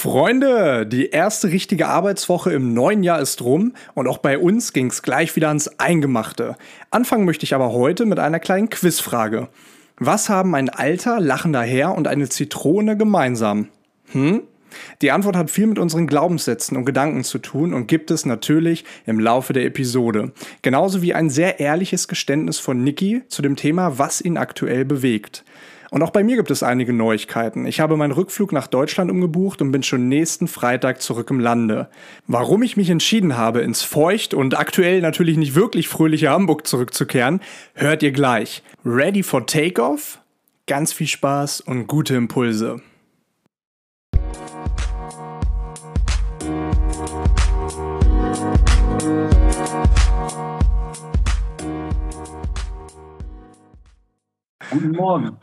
Freunde, die erste richtige Arbeitswoche im neuen Jahr ist rum und auch bei uns ging es gleich wieder ans Eingemachte. Anfangen möchte ich aber heute mit einer kleinen Quizfrage. Was haben ein alter, lachender Herr und eine Zitrone gemeinsam? Hm? Die Antwort hat viel mit unseren Glaubenssätzen und Gedanken zu tun und gibt es natürlich im Laufe der Episode. Genauso wie ein sehr ehrliches Geständnis von Niki zu dem Thema, was ihn aktuell bewegt. Und auch bei mir gibt es einige Neuigkeiten. Ich habe meinen Rückflug nach Deutschland umgebucht und bin schon nächsten Freitag zurück im Lande. Warum ich mich entschieden habe, ins feucht und aktuell natürlich nicht wirklich fröhliche Hamburg zurückzukehren, hört ihr gleich. Ready for Takeoff? Ganz viel Spaß und gute Impulse. Guten Morgen.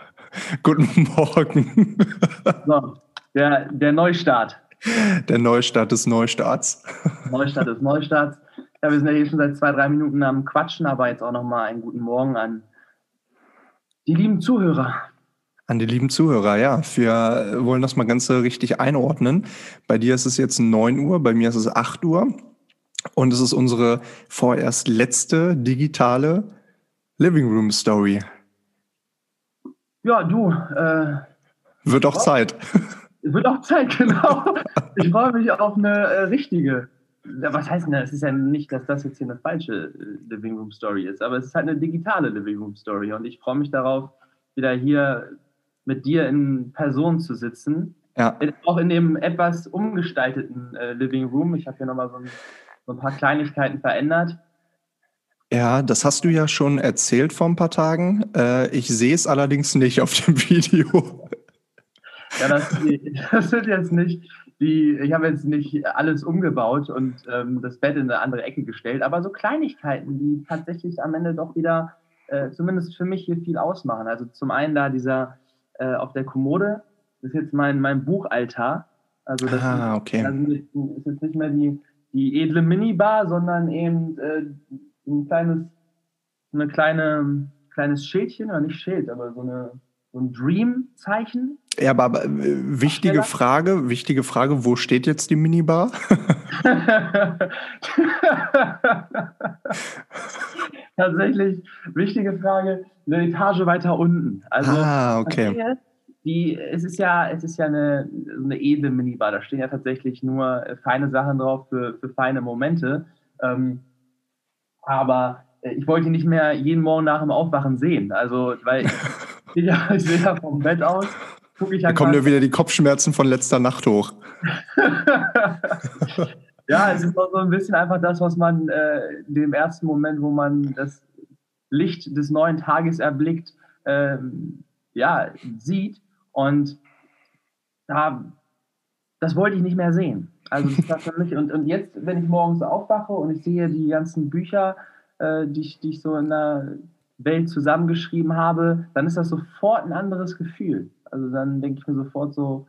Guten Morgen. So, der, der Neustart. Der Neustart des Neustarts. Neustart des Neustarts. Ja, wir sind ja hier schon seit zwei, drei Minuten am Quatschen, aber jetzt auch nochmal einen guten Morgen an die lieben Zuhörer. An die lieben Zuhörer, ja. Wir wollen das mal ganz richtig einordnen. Bei dir ist es jetzt 9 Uhr, bei mir ist es 8 Uhr. Und es ist unsere vorerst letzte digitale Living Room Story. Ja, du. Äh, wird auch Zeit. Wird auch Zeit, genau. Ich freue mich auf eine äh, richtige. Was heißt denn das? Es ist ja nicht, dass das jetzt hier eine falsche äh, Living Room Story ist, aber es ist halt eine digitale Living Room Story und ich freue mich darauf, wieder hier mit dir in Person zu sitzen. Ja. Auch in dem etwas umgestalteten äh, Living Room. Ich habe hier nochmal so, ein, so ein paar Kleinigkeiten verändert. Ja, das hast du ja schon erzählt vor ein paar Tagen. Äh, ich sehe es allerdings nicht auf dem Video. Ja, das, das sind jetzt nicht die, ich habe jetzt nicht alles umgebaut und ähm, das Bett in eine andere Ecke gestellt, aber so Kleinigkeiten, die tatsächlich am Ende doch wieder, äh, zumindest für mich hier viel ausmachen. Also zum einen da dieser äh, auf der Kommode, das ist jetzt mein, mein Buchaltar. Also das ah, okay. Also ist jetzt nicht mehr die, die edle Minibar, sondern eben äh, ein kleines, eine kleine, kleines Schildchen, oder nicht Schild, aber so, eine, so ein Dream-Zeichen. Ja, aber, aber äh, wichtige Frage, wichtige Frage, wo steht jetzt die Minibar? Tatsächlich, wichtige Frage, eine Etage weiter unten. Also, ah, okay. Die, es ist ja, es ist ja eine, eine edle Minibar. Da stehen ja tatsächlich nur feine Sachen drauf für, für feine Momente. Ähm, aber äh, ich wollte ihn nicht mehr jeden Morgen nach dem Aufwachen sehen. Also, weil ich, ja, ich sehe ja vom Bett aus, gucke ich ja. Da kommen ja wieder die Kopfschmerzen von letzter Nacht hoch. ja, es ist auch so ein bisschen einfach das, was man äh, in dem ersten Moment, wo man das Licht des neuen Tages erblickt, äh, ja, sieht. Und da, das wollte ich nicht mehr sehen. Also das war für mich, und, und jetzt, wenn ich morgens aufwache und ich sehe die ganzen Bücher, äh, die, ich, die ich so in der Welt zusammengeschrieben habe, dann ist das sofort ein anderes Gefühl. Also dann denke ich mir sofort so,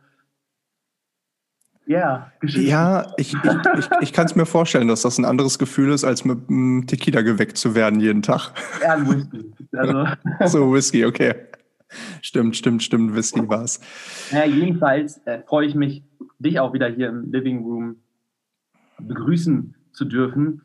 yeah, Geschichte. Ja, ich, ich, ich, ich kann es mir vorstellen, dass das ein anderes Gefühl ist, als mit einem Tequila geweckt zu werden jeden Tag. Ja, ein Whisky. Also. so, Whisky, okay. Stimmt, stimmt, stimmt, Whisky war es. Ja, jedenfalls äh, freue ich mich dich auch wieder hier im Living Room begrüßen zu dürfen,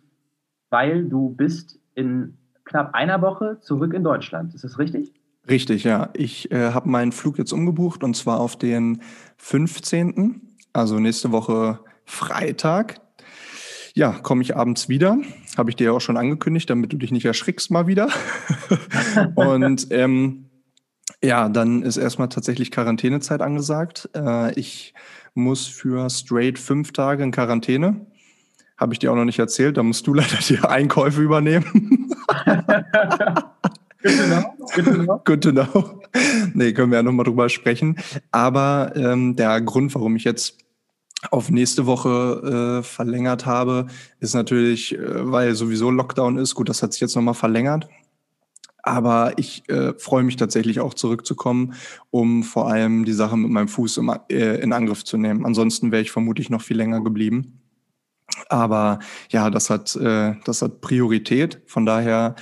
weil du bist in knapp einer Woche zurück in Deutschland. Ist das richtig? Richtig, ja. Ich äh, habe meinen Flug jetzt umgebucht und zwar auf den 15., also nächste Woche Freitag. Ja, komme ich abends wieder. Habe ich dir ja auch schon angekündigt, damit du dich nicht erschrickst mal wieder. und ähm, ja, dann ist erstmal tatsächlich Quarantänezeit angesagt. Äh, ich muss für straight fünf Tage in Quarantäne. Habe ich dir auch noch nicht erzählt, da musst du leider die Einkäufe übernehmen. Good to know. Good to know. Good to know. Nee, können wir ja nochmal drüber sprechen. Aber ähm, der Grund, warum ich jetzt auf nächste Woche äh, verlängert habe, ist natürlich, äh, weil sowieso Lockdown ist. Gut, das hat sich jetzt nochmal verlängert. Aber ich äh, freue mich tatsächlich auch zurückzukommen, um vor allem die Sache mit meinem Fuß im, äh, in Angriff zu nehmen. Ansonsten wäre ich vermutlich noch viel länger geblieben. Aber ja, das hat, äh, das hat Priorität. Von daher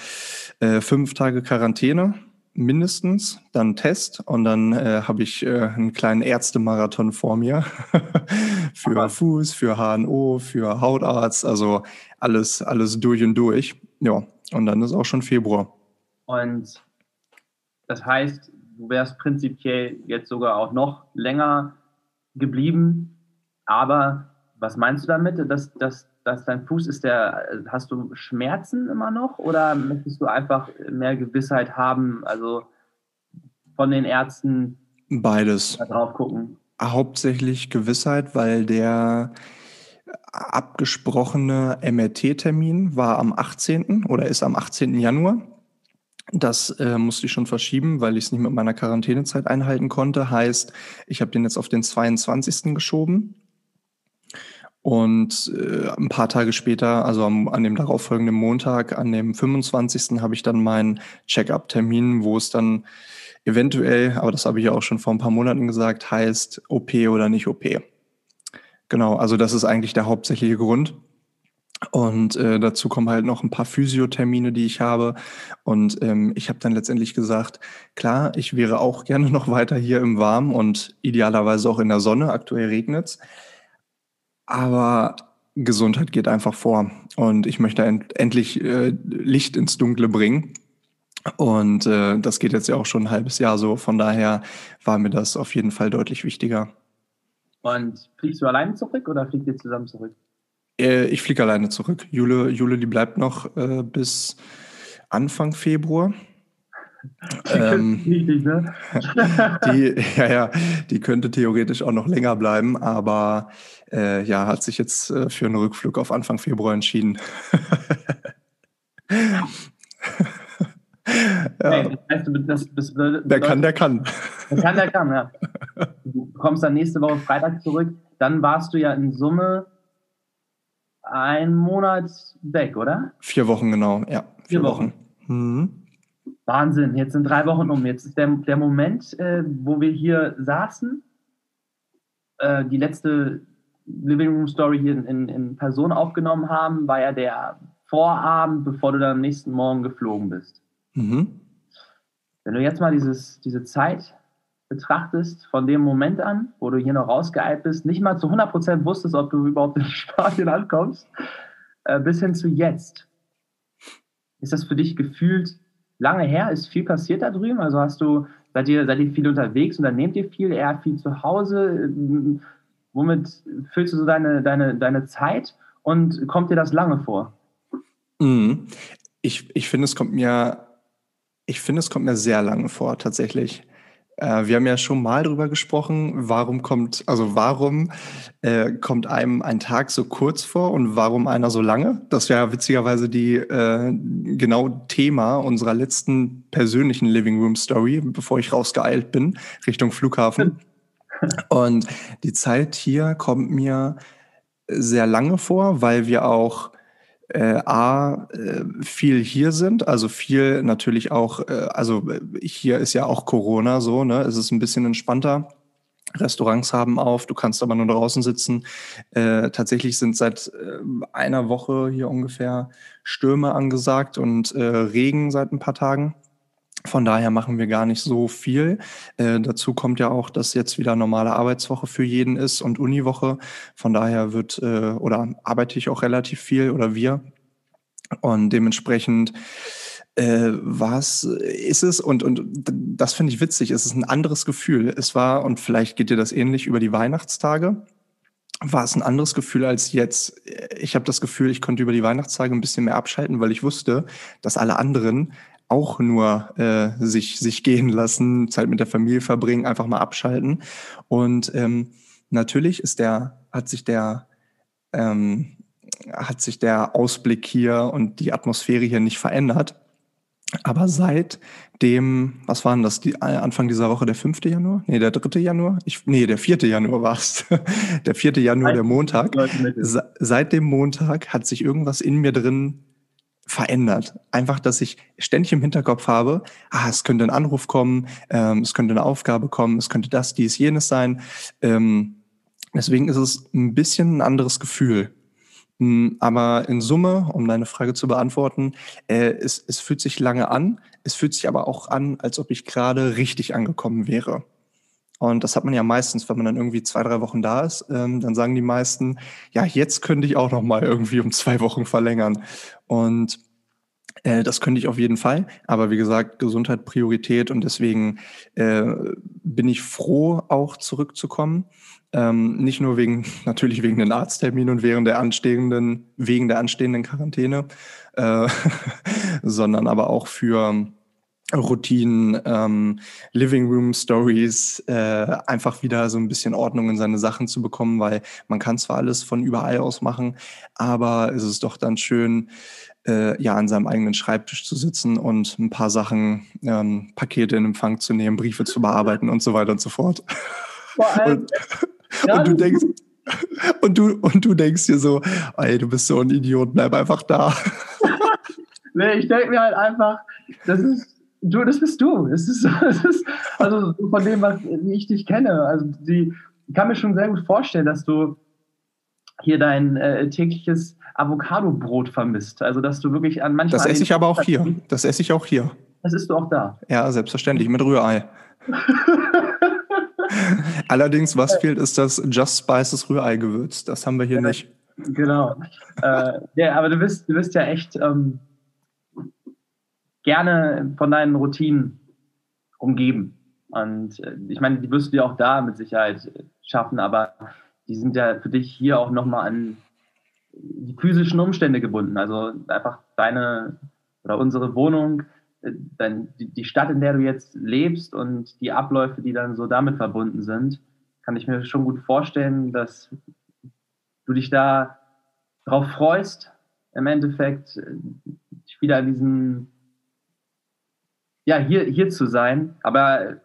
äh, fünf Tage Quarantäne mindestens, dann Test und dann äh, habe ich äh, einen kleinen Ärztemarathon vor mir für Aber. Fuß, für HNO, für Hautarzt, also alles, alles durch und durch. Ja, und dann ist auch schon Februar. Und das heißt, du wärst prinzipiell jetzt sogar auch noch länger geblieben. Aber was meinst du damit, dass, dass, dass dein Fuß ist der, hast du Schmerzen immer noch oder möchtest du einfach mehr Gewissheit haben, also von den Ärzten beides drauf gucken? Hauptsächlich Gewissheit, weil der abgesprochene MRT-Termin war am 18. oder ist am 18. Januar. Das äh, musste ich schon verschieben, weil ich es nicht mit meiner Quarantänezeit einhalten konnte. Heißt, ich habe den jetzt auf den 22. geschoben. Und äh, ein paar Tage später, also am, an dem darauffolgenden Montag, an dem 25. habe ich dann meinen Check-up-Termin, wo es dann eventuell, aber das habe ich ja auch schon vor ein paar Monaten gesagt, heißt OP oder nicht OP. Genau, also das ist eigentlich der hauptsächliche Grund. Und äh, dazu kommen halt noch ein paar Physiothermine, die ich habe. Und ähm, ich habe dann letztendlich gesagt, klar, ich wäre auch gerne noch weiter hier im Warmen und idealerweise auch in der Sonne. Aktuell regnet's. Aber Gesundheit geht einfach vor. Und ich möchte end endlich äh, Licht ins Dunkle bringen. Und äh, das geht jetzt ja auch schon ein halbes Jahr so. Von daher war mir das auf jeden Fall deutlich wichtiger. Und fliegst du alleine zurück oder fliegt ihr zusammen zurück? Äh, ich fliege alleine zurück. Jule, Jule, die bleibt noch äh, bis Anfang Februar. ähm, wichtig, ne? die, ja, ja, die könnte theoretisch auch noch länger bleiben, aber äh, ja, hat sich jetzt äh, für einen Rückflug auf Anfang Februar entschieden. ja. Hey, das heißt, das, das bedeutet, der kann, der kann. Der kann, der kann, ja. Du kommst dann nächste Woche Freitag zurück. Dann warst du ja in Summe einen Monat weg, oder? Vier Wochen, genau, ja. Vier, vier Wochen. Wochen. Mhm. Wahnsinn, jetzt sind drei Wochen um. Jetzt ist der, der Moment, äh, wo wir hier saßen, äh, die letzte Living Room Story hier in, in, Person aufgenommen haben, war ja der Vorabend, bevor du dann am nächsten Morgen geflogen bist. Mhm. Wenn du jetzt mal dieses, diese Zeit betrachtest, von dem Moment an, wo du hier noch rausgeeilt bist, nicht mal zu 100% wusstest, ob du überhaupt in Spanien ankommst, äh, bis hin zu jetzt. Ist das für dich gefühlt lange her? Ist viel passiert da drüben? Also hast du, seid ihr, seid ihr viel unterwegs, unternehmt ihr viel, eher viel zu Hause? Womit füllst du so deine, deine, deine Zeit und kommt dir das lange vor? Mhm. Ich, ich finde, es kommt mir, ich finde, es kommt mir sehr lange vor, tatsächlich. Äh, wir haben ja schon mal drüber gesprochen, warum kommt, also warum äh, kommt einem ein Tag so kurz vor und warum einer so lange? Das wäre witzigerweise die äh, genau Thema unserer letzten persönlichen Living Room Story, bevor ich rausgeeilt bin Richtung Flughafen. Und die Zeit hier kommt mir sehr lange vor, weil wir auch äh, A, äh, viel hier sind, also viel natürlich auch, äh, also äh, hier ist ja auch Corona so, ne? Es ist ein bisschen entspannter. Restaurants haben auf, du kannst aber nur draußen sitzen. Äh, tatsächlich sind seit äh, einer Woche hier ungefähr Stürme angesagt und äh, Regen seit ein paar Tagen. Von daher machen wir gar nicht so viel. Äh, dazu kommt ja auch, dass jetzt wieder normale Arbeitswoche für jeden ist und Uniwoche. Von daher wird äh, oder arbeite ich auch relativ viel oder wir. Und dementsprechend äh, was ist es und und das finde ich witzig. Es ist ein anderes Gefühl. Es war und vielleicht geht dir das ähnlich über die Weihnachtstage war es ein anderes Gefühl als jetzt. Ich habe das Gefühl, ich konnte über die Weihnachtstage ein bisschen mehr abschalten, weil ich wusste, dass alle anderen auch nur äh, sich, sich gehen lassen, Zeit mit der Familie verbringen, einfach mal abschalten. Und ähm, natürlich ist der, hat sich der, ähm, hat sich der Ausblick hier und die Atmosphäre hier nicht verändert. Aber seit dem, was waren das, die, Anfang dieser Woche, der 5. Januar? Nee, der 3. Januar? Ich, nee, der 4. Januar war es. der 4. Januar, der Montag. Seit dem Montag hat sich irgendwas in mir drin verändert. Einfach, dass ich ständig im Hinterkopf habe, ah, es könnte ein Anruf kommen, ähm, es könnte eine Aufgabe kommen, es könnte das, dies, jenes sein. Ähm, deswegen ist es ein bisschen ein anderes Gefühl. Hm, aber in Summe, um deine Frage zu beantworten, äh, es, es fühlt sich lange an. Es fühlt sich aber auch an, als ob ich gerade richtig angekommen wäre. Und das hat man ja meistens, wenn man dann irgendwie zwei, drei Wochen da ist, ähm, dann sagen die meisten, ja, jetzt könnte ich auch noch mal irgendwie um zwei Wochen verlängern. Und äh, das könnte ich auf jeden Fall. Aber wie gesagt, Gesundheit Priorität und deswegen äh, bin ich froh, auch zurückzukommen. Ähm, nicht nur wegen, natürlich wegen den Arztterminen und während der anstehenden, wegen der anstehenden Quarantäne, äh, sondern aber auch für Routinen, ähm, Living Room Stories, äh, einfach wieder so ein bisschen Ordnung in seine Sachen zu bekommen, weil man kann zwar alles von überall aus machen, aber es ist doch dann schön, äh, ja, an seinem eigenen Schreibtisch zu sitzen und ein paar Sachen, ähm, Pakete in Empfang zu nehmen, Briefe zu bearbeiten und so weiter und so fort. Und, ja, und du denkst, und du, und du denkst dir so, ey, du bist so ein Idiot, bleib einfach da. nee, ich denke mir halt einfach, das ist du, das bist du. Es ist, es ist also von dem, was wie ich dich kenne. Also die, ich kann mir schon sehr gut vorstellen, dass du hier dein äh, tägliches Avocado-Brot vermisst. Also dass du wirklich an manchmal. Das esse ich aber auch hier. Das esse ich auch hier. Das isst du auch da. Ja, selbstverständlich mit Rührei. Allerdings, was fehlt, ist das Just Spices Rührei-Gewürz. Das haben wir hier ja, nicht. Genau. äh, ja, aber du bist, du bist ja echt. Ähm, gerne von deinen Routinen umgeben. Und äh, ich meine, die wirst du ja auch da mit Sicherheit schaffen, aber die sind ja für dich hier auch nochmal an die physischen Umstände gebunden. Also einfach deine oder unsere Wohnung, äh, dein, die Stadt, in der du jetzt lebst und die Abläufe, die dann so damit verbunden sind, kann ich mir schon gut vorstellen, dass du dich da drauf freust, im Endeffekt äh, wieder an diesen ja, hier, hier zu sein. Aber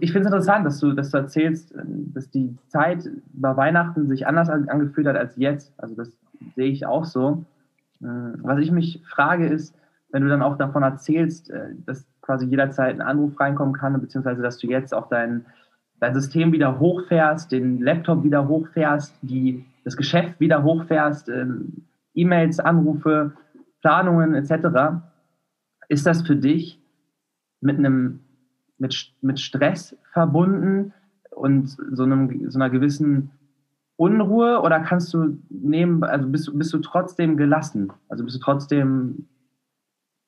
ich finde es interessant, dass du, dass du erzählst, dass die Zeit bei Weihnachten sich anders angefühlt hat als jetzt. Also das sehe ich auch so. Äh, was ich mich frage ist, wenn du dann auch davon erzählst, äh, dass quasi jederzeit ein Anruf reinkommen kann, beziehungsweise dass du jetzt auch dein, dein System wieder hochfährst, den Laptop wieder hochfährst, die, das Geschäft wieder hochfährst, ähm, E-Mails, Anrufe, Planungen etc. Ist das für dich mit einem mit, mit Stress verbunden und so, einem, so einer gewissen Unruhe oder kannst du nehmen, also bist, bist du trotzdem gelassen? Also bist du trotzdem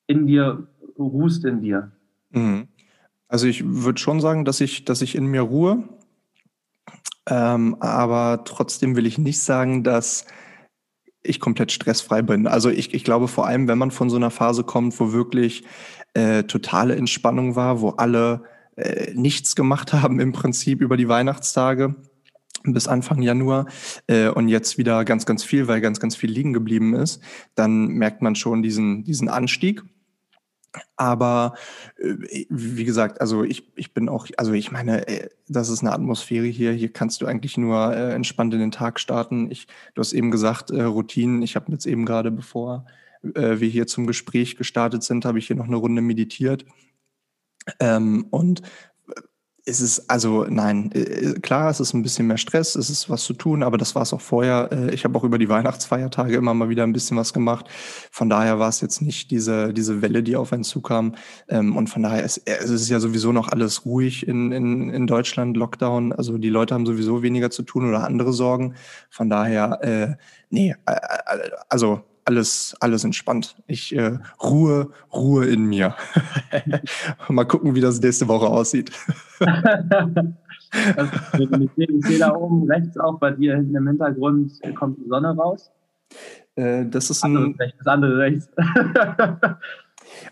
in dir, ruhst in dir? Mhm. Also ich würde schon sagen, dass ich, dass ich in mir ruhe. Ähm, aber trotzdem will ich nicht sagen, dass ich komplett stressfrei bin. Also ich, ich glaube vor allem, wenn man von so einer Phase kommt, wo wirklich äh, totale Entspannung war, wo alle äh, nichts gemacht haben im Prinzip über die Weihnachtstage bis Anfang Januar äh, und jetzt wieder ganz, ganz viel, weil ganz, ganz viel liegen geblieben ist, dann merkt man schon diesen, diesen Anstieg. Aber äh, wie gesagt, also ich, ich bin auch, also ich meine, äh, das ist eine Atmosphäre hier. Hier kannst du eigentlich nur äh, entspannt in den Tag starten. Ich, du hast eben gesagt, Routinen. Ich habe jetzt eben gerade, bevor wir hier zum Gespräch gestartet sind, habe ich hier noch eine Runde meditiert. Ähm, und es ist, also nein, äh, klar, es ist ein bisschen mehr Stress, es ist was zu tun, aber das war es auch vorher. Äh, ich habe auch über die Weihnachtsfeiertage immer mal wieder ein bisschen was gemacht. Von daher war es jetzt nicht diese, diese Welle, die auf einen zukam. Ähm, und von daher ist es ist ja sowieso noch alles ruhig in, in, in Deutschland, Lockdown. Also die Leute haben sowieso weniger zu tun oder andere Sorgen. Von daher, äh, nee, also alles, alles entspannt. Ich äh, Ruhe, Ruhe in mir. Mal gucken, wie das nächste Woche aussieht. also, ich sehe da oben rechts auch bei dir hinten im Hintergrund kommt die Sonne raus. Äh, das ist ein. Andere rechts, das andere rechts.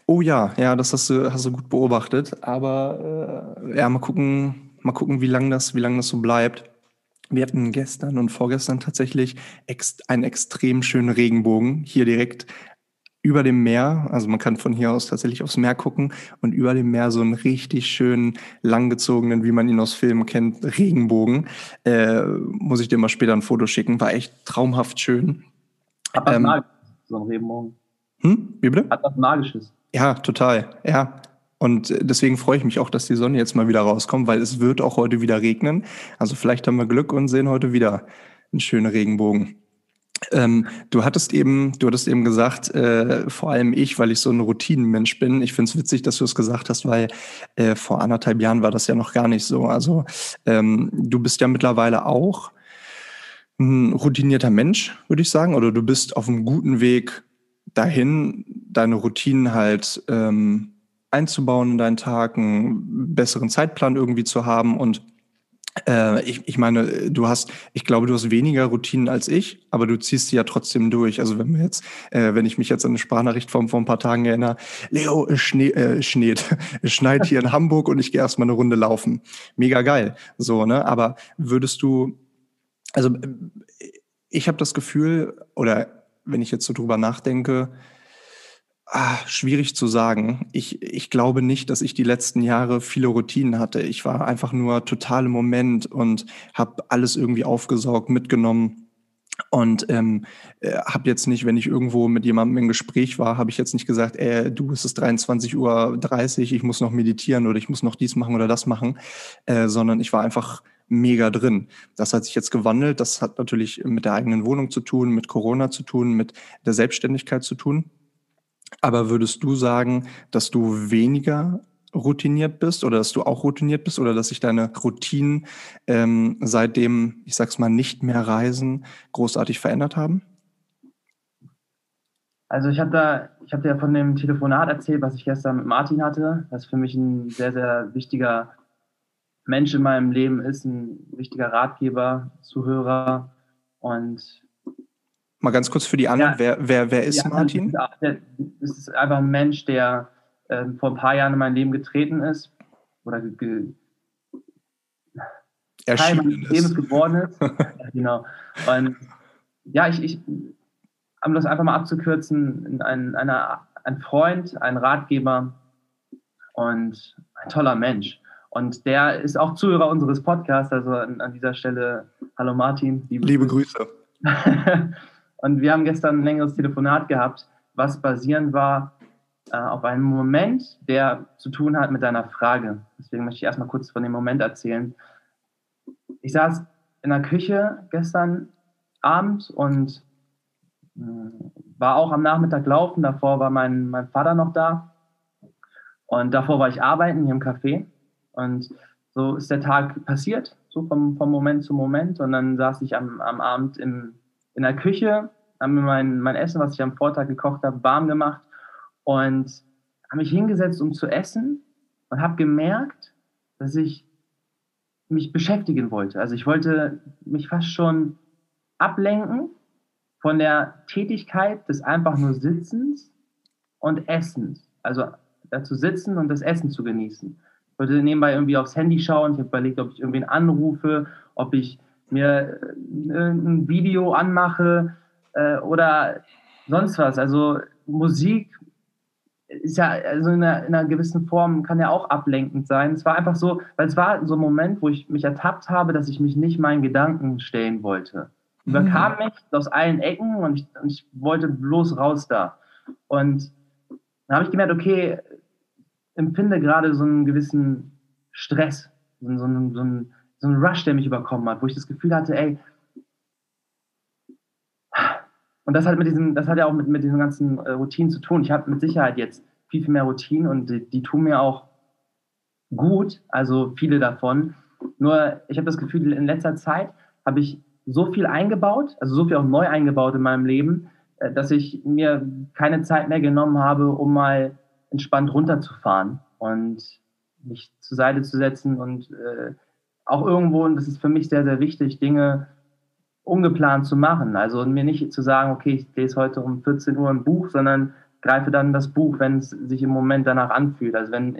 oh ja, ja, das hast du, hast du gut beobachtet. Aber äh, ja, mal gucken, mal gucken, wie lange das, wie lang das so bleibt. Wir hatten gestern und vorgestern tatsächlich ex einen extrem schönen Regenbogen hier direkt über dem Meer. Also man kann von hier aus tatsächlich aufs Meer gucken und über dem Meer so einen richtig schönen, langgezogenen, wie man ihn aus Filmen kennt, Regenbogen. Äh, muss ich dir mal später ein Foto schicken. War echt traumhaft schön. Hat was ähm, Magisches, so ein Regenbogen. Hm? Wie bitte? Hat was Magisches. Ja, total. Ja, und deswegen freue ich mich auch, dass die Sonne jetzt mal wieder rauskommt, weil es wird auch heute wieder regnen. Also vielleicht haben wir Glück und sehen heute wieder einen schönen Regenbogen. Ähm, du hattest eben, du hattest eben gesagt, äh, vor allem ich, weil ich so ein Routinenmensch bin. Ich finde es witzig, dass du es gesagt hast, weil äh, vor anderthalb Jahren war das ja noch gar nicht so. Also ähm, du bist ja mittlerweile auch ein routinierter Mensch, würde ich sagen, oder du bist auf einem guten Weg dahin, deine Routinen halt ähm, einzubauen in deinen Tag, einen besseren Zeitplan irgendwie zu haben und äh, ich, ich meine, du hast, ich glaube, du hast weniger Routinen als ich, aber du ziehst sie ja trotzdem durch. Also wenn wir jetzt, äh, wenn ich mich jetzt an eine Sprachnachricht von vor ein paar Tagen erinnere, Leo, es schnee, äh, schneet, es schneit hier in Hamburg und ich gehe erstmal eine Runde laufen. Mega geil. So, ne? Aber würdest du, also ich habe das Gefühl, oder wenn ich jetzt so drüber nachdenke, Ah, schwierig zu sagen. Ich, ich glaube nicht, dass ich die letzten Jahre viele Routinen hatte. Ich war einfach nur total im Moment und habe alles irgendwie aufgesaugt, mitgenommen. Und ähm, äh, habe jetzt nicht, wenn ich irgendwo mit jemandem im Gespräch war, habe ich jetzt nicht gesagt, äh, du, es ist 23.30 Uhr, ich muss noch meditieren oder ich muss noch dies machen oder das machen, äh, sondern ich war einfach mega drin. Das hat sich jetzt gewandelt. Das hat natürlich mit der eigenen Wohnung zu tun, mit Corona zu tun, mit der Selbstständigkeit zu tun. Aber würdest du sagen, dass du weniger routiniert bist oder dass du auch routiniert bist oder dass sich deine Routinen ähm, seitdem, ich sag's mal, nicht mehr reisen, großartig verändert haben? Also ich habe da, ich habe dir von dem Telefonat erzählt, was ich gestern mit Martin hatte, das für mich ein sehr, sehr wichtiger Mensch in meinem Leben ist, ein wichtiger Ratgeber, Zuhörer und Mal ganz kurz für die anderen, ja, wer, wer, wer ist Martin? Das ist einfach ein Mensch, der äh, vor ein paar Jahren in mein Leben getreten ist oder ge, Teil meines Lebens geworden ist. ja, genau. Und ja, ich, ich, um das einfach mal abzukürzen, ein, einer, ein Freund, ein Ratgeber und ein toller Mensch. Und der ist auch Zuhörer unseres Podcasts, also an, an dieser Stelle, hallo Martin. Liebe, liebe Grüße. Und wir haben gestern ein längeres Telefonat gehabt, was basierend war äh, auf einem Moment, der zu tun hat mit deiner Frage. Deswegen möchte ich erstmal kurz von dem Moment erzählen. Ich saß in der Küche gestern Abend und äh, war auch am Nachmittag laufen. Davor war mein, mein Vater noch da. Und davor war ich arbeiten hier im Café. Und so ist der Tag passiert, so vom, vom Moment zu Moment. Und dann saß ich am, am Abend im, in der Küche, haben mir mein, mein Essen, was ich am Vortag gekocht habe, warm gemacht und habe mich hingesetzt, um zu essen und habe gemerkt, dass ich mich beschäftigen wollte. Also ich wollte mich fast schon ablenken von der Tätigkeit des einfach nur Sitzens und Essens. Also dazu sitzen und das Essen zu genießen. Ich wollte nebenbei irgendwie aufs Handy schauen. Ich habe überlegt, ob ich irgendwen anrufe, ob ich mir äh, ein Video anmache äh, oder sonst was. Also Musik ist ja also in einer, in einer, gewissen Form kann ja auch ablenkend sein. Es war einfach so, weil es war so ein Moment, wo ich mich ertappt habe, dass ich mich nicht meinen Gedanken stellen wollte. Überkam mhm. mich aus allen Ecken und ich, und ich wollte bloß raus da. Und dann habe ich gemerkt, okay, empfinde gerade so einen gewissen Stress, so, so, so, ein, so ein Rush, der mich überkommen hat, wo ich das Gefühl hatte, ey, und das hat mit diesem, das hat ja auch mit, mit diesen ganzen äh, Routinen zu tun. Ich habe mit Sicherheit jetzt viel, viel mehr Routinen und die, die tun mir auch gut, also viele davon. Nur ich habe das Gefühl, in letzter Zeit habe ich so viel eingebaut, also so viel auch neu eingebaut in meinem Leben, äh, dass ich mir keine Zeit mehr genommen habe, um mal entspannt runterzufahren und mich zur Seite zu setzen und äh, auch irgendwo, und das ist für mich sehr, sehr wichtig, Dinge ungeplant zu machen. Also mir nicht zu sagen, okay, ich lese heute um 14 Uhr ein Buch, sondern greife dann das Buch, wenn es sich im Moment danach anfühlt. Also wenn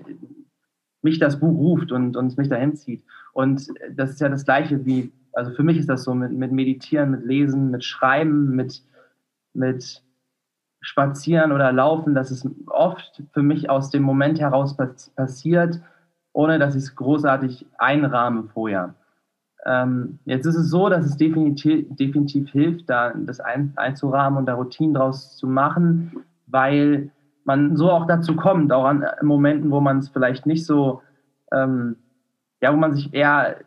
mich das Buch ruft und, es mich dahin zieht. Und das ist ja das Gleiche wie, also für mich ist das so mit, mit Meditieren, mit Lesen, mit Schreiben, mit, mit Spazieren oder Laufen, dass es oft für mich aus dem Moment heraus passiert, ohne dass ich es großartig einrahme vorher. Ähm, jetzt ist es so, dass es definitiv, definitiv hilft, da das ein, einzurahmen und da Routinen draus zu machen, weil man so auch dazu kommt, auch an Momenten, wo man es vielleicht nicht so, ähm, ja, wo man sich eher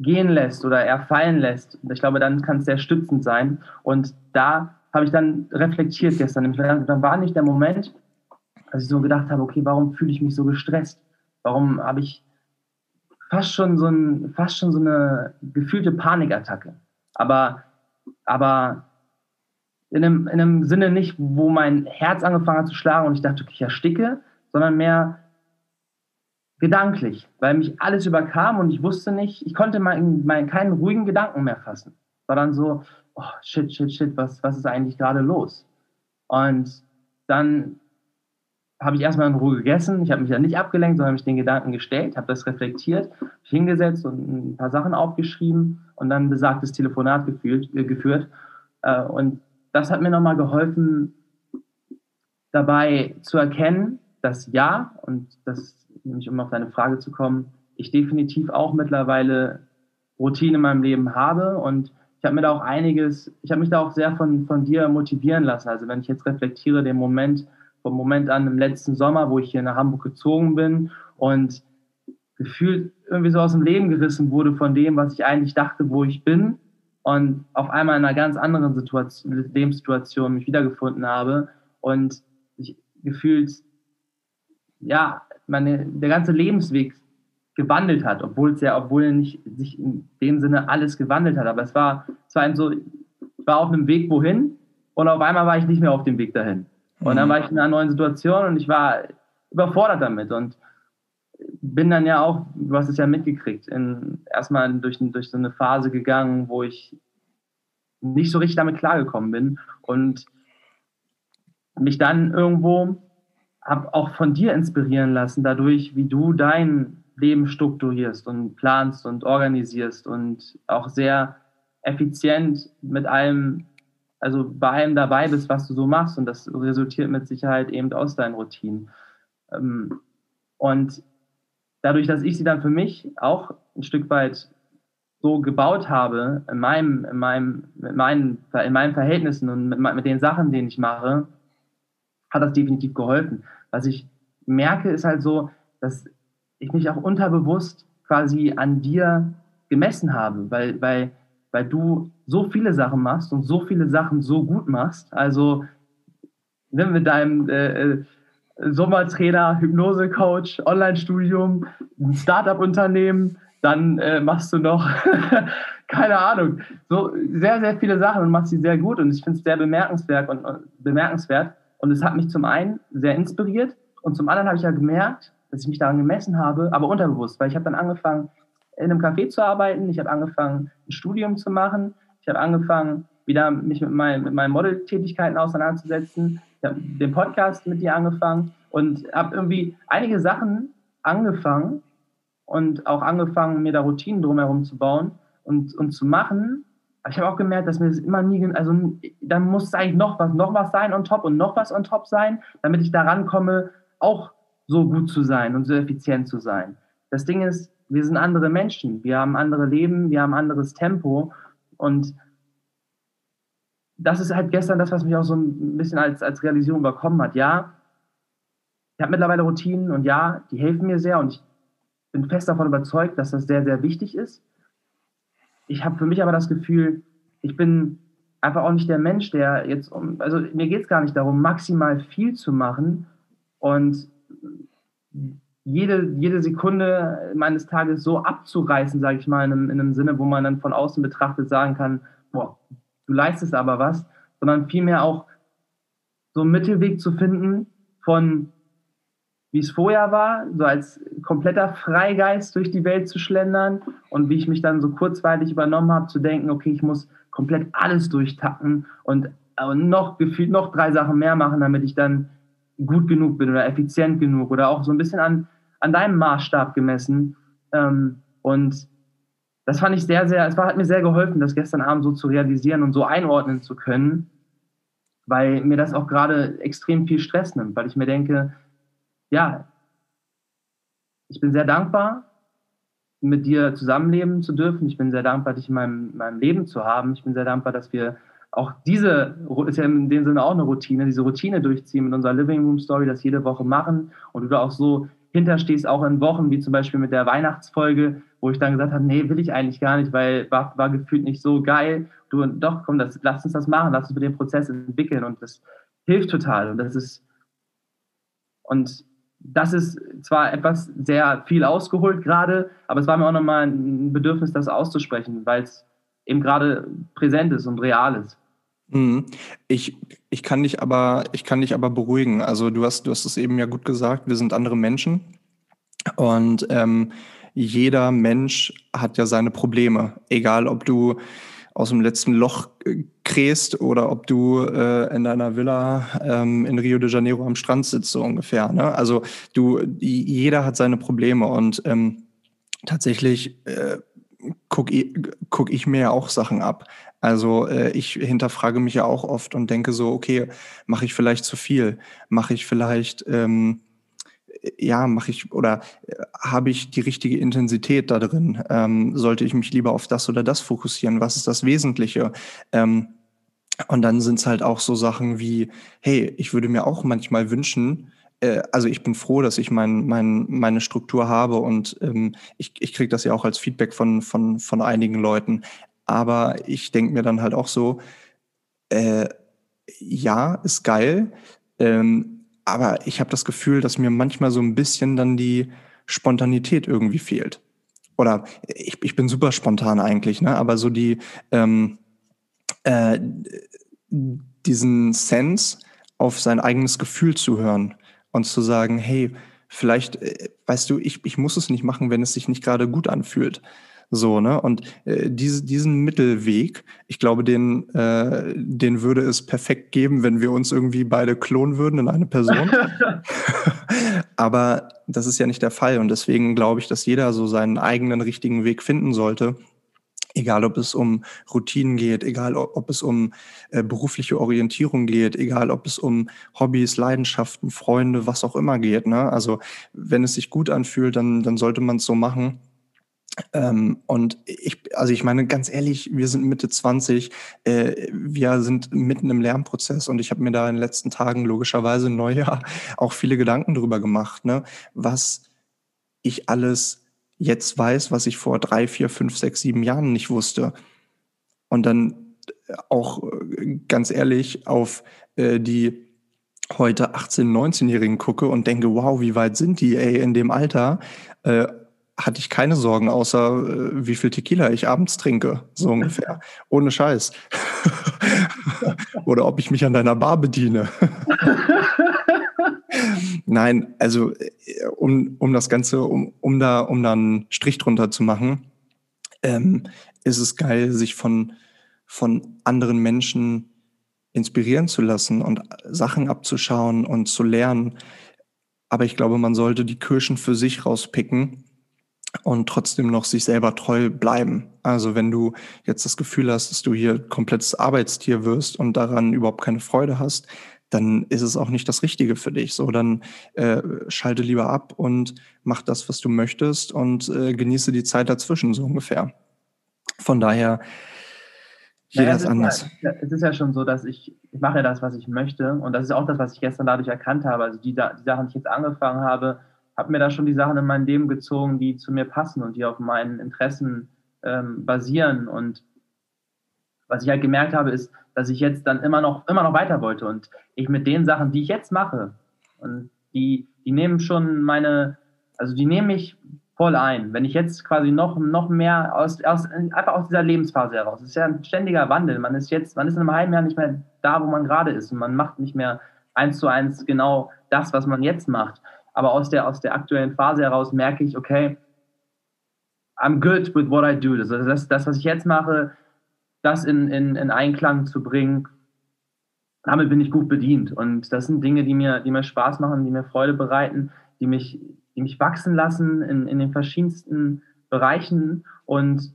gehen lässt oder er fallen lässt, ich glaube, dann kann es sehr stützend sein. Und da habe ich dann reflektiert gestern. Dann war nicht der Moment, als ich so gedacht habe, okay, warum fühle ich mich so gestresst? Warum habe ich fast schon so ein, fast schon so eine gefühlte Panikattacke? Aber, aber in einem, in einem Sinne nicht, wo mein Herz angefangen hat zu schlagen und ich dachte, ich ersticke, sondern mehr gedanklich, weil mich alles überkam und ich wusste nicht, ich konnte mal, mal keinen ruhigen Gedanken mehr fassen. War dann so, oh, shit, shit, shit, was, was ist eigentlich gerade los? Und dann habe ich erstmal in Ruhe gegessen. Ich habe mich ja nicht abgelenkt, sondern habe mich den Gedanken gestellt, habe das reflektiert, hingesetzt und ein paar Sachen aufgeschrieben und dann besagtes Telefonat geführt. Äh, geführt. Äh, und das hat mir nochmal geholfen, dabei zu erkennen, dass ja, und das nämlich um auf deine Frage zu kommen, ich definitiv auch mittlerweile Routine in meinem Leben habe und ich habe mir da auch einiges, ich habe mich da auch sehr von, von dir motivieren lassen. Also wenn ich jetzt reflektiere, den Moment, vom Moment an im letzten Sommer, wo ich hier nach Hamburg gezogen bin und gefühlt irgendwie so aus dem Leben gerissen wurde von dem, was ich eigentlich dachte, wo ich bin und auf einmal in einer ganz anderen Situation, Lebenssituation mich wiedergefunden habe und ich gefühlt, ja, meine, der ganze Lebensweg gewandelt hat, obwohl es ja, obwohl nicht sich in dem Sinne alles gewandelt hat. Aber es war, es war so, ich war auf einem Weg wohin und auf einmal war ich nicht mehr auf dem Weg dahin. Und dann mhm. war ich in einer neuen Situation und ich war überfordert damit und bin dann ja auch, du hast es ja mitgekriegt, in, erstmal durch, durch so eine Phase gegangen, wo ich nicht so richtig damit klargekommen bin und mich dann irgendwo habe auch von dir inspirieren lassen, dadurch, wie du dein Leben strukturierst und planst und organisierst und auch sehr effizient mit allem, also bei allem dabei bist, was du so machst. Und das resultiert mit Sicherheit eben aus deinen Routinen. Ähm, und dadurch, dass ich sie dann für mich auch ein Stück weit so gebaut habe, in, meinem, in, meinem, in, meinen, in meinen Verhältnissen und mit, mit den Sachen, die ich mache, hat das definitiv geholfen. Was ich merke, ist halt so, dass ich mich auch unterbewusst quasi an dir gemessen habe, weil, weil, weil du so viele Sachen machst und so viele Sachen so gut machst. Also ne, mit deinem äh, äh Sommertrainer, Hypnose-Coach, Online-Studium, Startup-Unternehmen, dann äh, machst du noch, keine Ahnung, so sehr, sehr viele Sachen und machst sie sehr gut und ich finde es sehr bemerkenswert und, bemerkenswert. Und es hat mich zum einen sehr inspiriert und zum anderen habe ich ja gemerkt, dass ich mich daran gemessen habe, aber unterbewusst, weil ich habe dann angefangen, in einem Café zu arbeiten, ich habe angefangen, ein Studium zu machen, ich habe angefangen, wieder mich mit, mein, mit meinen Modeltätigkeiten auseinanderzusetzen, ich habe den Podcast mit dir angefangen und habe irgendwie einige Sachen angefangen und auch angefangen, mir da Routinen drumherum zu bauen und, und zu machen, aber ich habe auch gemerkt, dass mir das immer nie, also da muss eigentlich noch was, noch was sein on top und noch was on top sein, damit ich daran komme, auch so gut zu sein und so effizient zu sein. Das Ding ist, wir sind andere Menschen, wir haben andere Leben, wir haben anderes Tempo. Und das ist halt gestern das, was mich auch so ein bisschen als, als Realisierung überkommen hat. Ja, ich habe mittlerweile Routinen und ja, die helfen mir sehr. Und ich bin fest davon überzeugt, dass das sehr, sehr wichtig ist. Ich habe für mich aber das Gefühl, ich bin einfach auch nicht der Mensch, der jetzt, um, also mir geht es gar nicht darum, maximal viel zu machen. Und jede, jede Sekunde meines Tages so abzureißen, sage ich mal, in einem, in einem Sinne, wo man dann von außen betrachtet sagen kann, boah, du leistest aber was, sondern vielmehr auch so einen Mittelweg zu finden von wie es vorher war, so als kompletter Freigeist durch die Welt zu schlendern und wie ich mich dann so kurzweilig übernommen habe, zu denken, okay, ich muss komplett alles durchtacken und noch gefühlt noch drei Sachen mehr machen, damit ich dann gut genug bin oder effizient genug oder auch so ein bisschen an, an deinem Maßstab gemessen. Ähm, und das fand ich sehr, sehr, es hat mir sehr geholfen, das gestern Abend so zu realisieren und so einordnen zu können, weil mir das auch gerade extrem viel Stress nimmt, weil ich mir denke, ja, ich bin sehr dankbar, mit dir zusammenleben zu dürfen. Ich bin sehr dankbar, dich in meinem, meinem Leben zu haben. Ich bin sehr dankbar, dass wir auch diese, ist ja in dem Sinne auch eine Routine, diese Routine durchziehen mit unserer Living Room Story, das jede Woche machen und du da auch so hinterstehst, auch in Wochen, wie zum Beispiel mit der Weihnachtsfolge, wo ich dann gesagt habe, nee, will ich eigentlich gar nicht, weil war, war gefühlt nicht so geil. Du, doch, komm, das, lass uns das machen, lass uns mit dem Prozess entwickeln und das hilft total und das ist und das ist zwar etwas sehr viel ausgeholt gerade, aber es war mir auch nochmal ein Bedürfnis, das auszusprechen, weil es eben gerade präsent ist und real ist. Mhm. Ich, ich, kann dich aber, ich kann dich aber beruhigen. Also du hast, du hast es eben ja gut gesagt, wir sind andere Menschen. Und ähm, jeder Mensch hat ja seine Probleme. Egal, ob du aus dem letzten Loch äh, krähst oder ob du äh, in deiner Villa ähm, in Rio de Janeiro am Strand sitzt, so ungefähr. Ne? Also du, jeder hat seine Probleme und ähm, tatsächlich äh, gucke ich, guck ich mir ja auch Sachen ab. Also äh, ich hinterfrage mich ja auch oft und denke so, okay, mache ich vielleicht zu viel? Mache ich vielleicht, ähm, ja, mache ich oder äh, habe ich die richtige Intensität da drin? Ähm, sollte ich mich lieber auf das oder das fokussieren? Was ist das Wesentliche? Ähm, und dann sind es halt auch so Sachen wie, hey, ich würde mir auch manchmal wünschen, äh, also ich bin froh, dass ich mein, mein, meine Struktur habe und ähm, ich, ich kriege das ja auch als Feedback von, von, von einigen Leuten. Aber ich denke mir dann halt auch so, äh, ja, ist geil, ähm, aber ich habe das Gefühl, dass mir manchmal so ein bisschen dann die Spontanität irgendwie fehlt. Oder ich, ich bin super spontan eigentlich, ne? aber so die, ähm, äh, diesen Sense auf sein eigenes Gefühl zu hören und zu sagen, hey, vielleicht, äh, weißt du, ich, ich muss es nicht machen, wenn es sich nicht gerade gut anfühlt. So, ne? Und äh, diese, diesen Mittelweg, ich glaube, den, äh, den würde es perfekt geben, wenn wir uns irgendwie beide klonen würden in eine Person. Aber das ist ja nicht der Fall. Und deswegen glaube ich, dass jeder so seinen eigenen richtigen Weg finden sollte egal ob es um Routinen geht, egal ob es um äh, berufliche Orientierung geht, egal ob es um Hobbys, Leidenschaften, Freunde, was auch immer geht. Ne? Also wenn es sich gut anfühlt, dann, dann sollte man es so machen. Ähm, und ich, also ich meine, ganz ehrlich, wir sind Mitte 20, äh, wir sind mitten im Lernprozess und ich habe mir da in den letzten Tagen logischerweise im Neujahr auch viele Gedanken drüber gemacht, ne? was ich alles jetzt weiß, was ich vor drei, vier, fünf, sechs, sieben Jahren nicht wusste. Und dann auch äh, ganz ehrlich auf äh, die heute 18-, 19-Jährigen gucke und denke, wow, wie weit sind die, ey, in dem Alter äh, hatte ich keine Sorgen, außer äh, wie viel Tequila ich abends trinke, so ungefähr. Ohne Scheiß. Oder ob ich mich an deiner Bar bediene. Nein, also äh, um, um das Ganze, um, um, da, um da einen Strich drunter zu machen, ähm, ist es geil, sich von, von anderen Menschen inspirieren zu lassen und Sachen abzuschauen und zu lernen. Aber ich glaube, man sollte die Kirschen für sich rauspicken und trotzdem noch sich selber treu bleiben. Also wenn du jetzt das Gefühl hast, dass du hier komplettes Arbeitstier wirst und daran überhaupt keine Freude hast, dann ist es auch nicht das Richtige für dich. So, dann äh, schalte lieber ab und mach das, was du möchtest und äh, genieße die Zeit dazwischen, so ungefähr. Von daher, jeder naja, ist anders. Ja, es ist ja schon so, dass ich, ich mache das, was ich möchte. Und das ist auch das, was ich gestern dadurch erkannt habe. Also die, die Sachen, die ich jetzt angefangen habe, habe mir da schon die Sachen in mein Leben gezogen, die zu mir passen und die auf meinen Interessen ähm, basieren. Und was ich halt gemerkt habe, ist, dass ich jetzt dann immer noch, immer noch weiter wollte und ich mit den Sachen, die ich jetzt mache, und die, die nehmen schon meine, also die nehmen mich voll ein. Wenn ich jetzt quasi noch, noch mehr aus, aus, einfach aus dieser Lebensphase heraus, es ist ja ein ständiger Wandel. Man ist jetzt, man ist in einem halben Jahr nicht mehr da, wo man gerade ist und man macht nicht mehr eins zu eins genau das, was man jetzt macht. Aber aus der, aus der aktuellen Phase heraus merke ich, okay, I'm good with what I do. Das, das, das was ich jetzt mache, das in, in, in Einklang zu bringen, damit bin ich gut bedient. Und das sind Dinge, die mir, die mir Spaß machen, die mir Freude bereiten, die mich, die mich wachsen lassen in, in den verschiedensten Bereichen. Und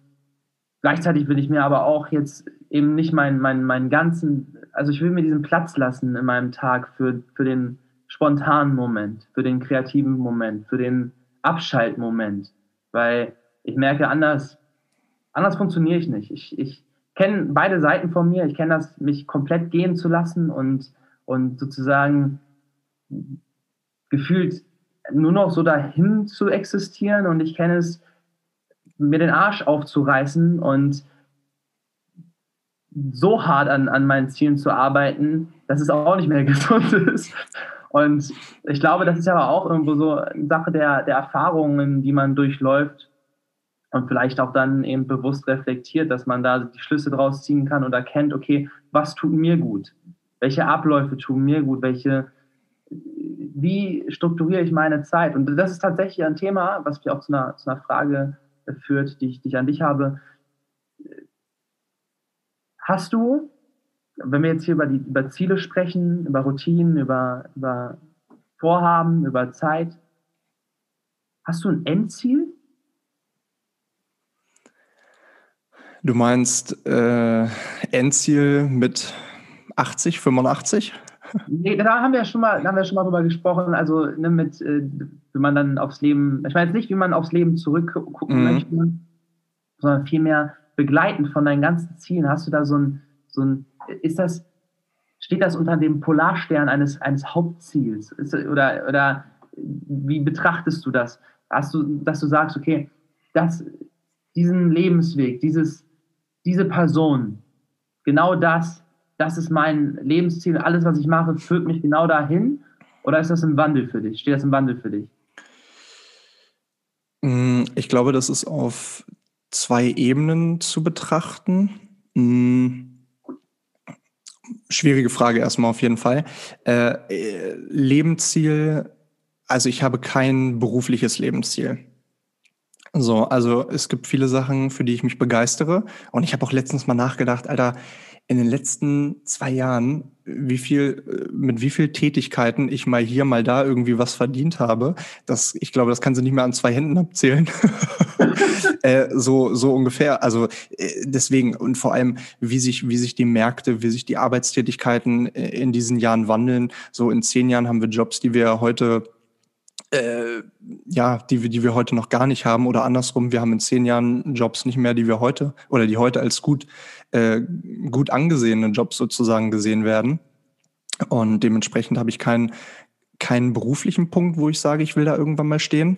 gleichzeitig will ich mir aber auch jetzt eben nicht meinen, meinen, meinen ganzen, also ich will mir diesen Platz lassen in meinem Tag für, für den spontanen Moment, für den kreativen Moment, für den Abschaltmoment. Weil ich merke, anders, anders funktioniere ich nicht. Ich, ich, kenne beide Seiten von mir. Ich kenne das, mich komplett gehen zu lassen und, und sozusagen gefühlt nur noch so dahin zu existieren und ich kenne es, mir den Arsch aufzureißen und so hart an, an meinen Zielen zu arbeiten, dass es auch nicht mehr gesund ist. Und ich glaube, das ist aber auch irgendwo so eine Sache der, der Erfahrungen, die man durchläuft und vielleicht auch dann eben bewusst reflektiert, dass man da die Schlüsse draus ziehen kann und erkennt, okay, was tut mir gut? Welche Abläufe tun mir gut? Welche, wie strukturiere ich meine Zeit? Und das ist tatsächlich ein Thema, was mich auch zu einer, zu einer Frage führt, die ich, die ich an dich habe. Hast du wenn wir jetzt hier über, die, über Ziele sprechen, über Routinen, über, über Vorhaben, über Zeit, hast du ein Endziel? Du meinst äh, Endziel mit 80, 85? Nee, da haben wir schon mal, haben wir schon mal drüber gesprochen. Also ne, mit, äh, wie man dann aufs Leben, ich meine jetzt nicht, wie man aufs Leben zurückgucken mhm. möchte, sondern vielmehr begleitend von deinen ganzen Zielen. Hast du da so ein, so ein ist das, steht das unter dem Polarstern eines, eines Hauptziels? Ist, oder, oder wie betrachtest du das? Hast du, dass du sagst, okay, das, diesen Lebensweg, dieses, diese Person, genau das, das ist mein Lebensziel, alles, was ich mache, führt mich genau dahin? Oder ist das im Wandel für dich? Steht das im Wandel für dich? Mm, ich glaube, das ist auf zwei Ebenen zu betrachten. Mm, Schwierige Frage erstmal auf jeden Fall. Äh, Lebensziel, also ich habe kein berufliches Lebensziel. So, also es gibt viele Sachen, für die ich mich begeistere. Und ich habe auch letztens mal nachgedacht, Alter, in den letzten zwei Jahren, wie viel, mit wie viel Tätigkeiten ich mal hier, mal da irgendwie was verdient habe. Das, ich glaube, das kann sie nicht mehr an zwei Händen abzählen. äh, so, so ungefähr. Also äh, deswegen und vor allem, wie sich, wie sich die Märkte, wie sich die Arbeitstätigkeiten äh, in diesen Jahren wandeln. So in zehn Jahren haben wir Jobs, die wir heute äh, ja, die wir, die wir heute noch gar nicht haben oder andersrum, wir haben in zehn Jahren Jobs nicht mehr, die wir heute oder die heute als gut, äh, gut angesehene Jobs sozusagen gesehen werden. Und dementsprechend habe ich keinen, keinen beruflichen Punkt, wo ich sage, ich will da irgendwann mal stehen.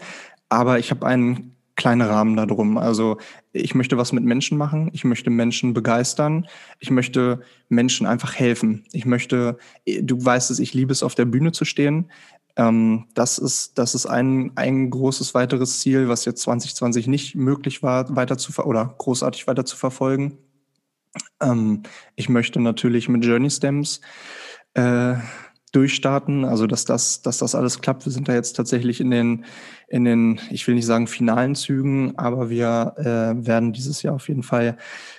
Aber ich habe einen kleinen Rahmen darum. Also ich möchte was mit Menschen machen, ich möchte Menschen begeistern, ich möchte Menschen einfach helfen. Ich möchte, du weißt es, ich liebe es, auf der Bühne zu stehen. Ähm, das ist, das ist ein, ein großes weiteres Ziel, was jetzt 2020 nicht möglich war, weiter zu oder großartig weiter zu verfolgen. Ähm, ich möchte natürlich mit Journey Stems äh, durchstarten, also dass das, dass das alles klappt. Wir sind da jetzt tatsächlich in den, in den, ich will nicht sagen finalen Zügen, aber wir äh, werden dieses Jahr auf jeden Fall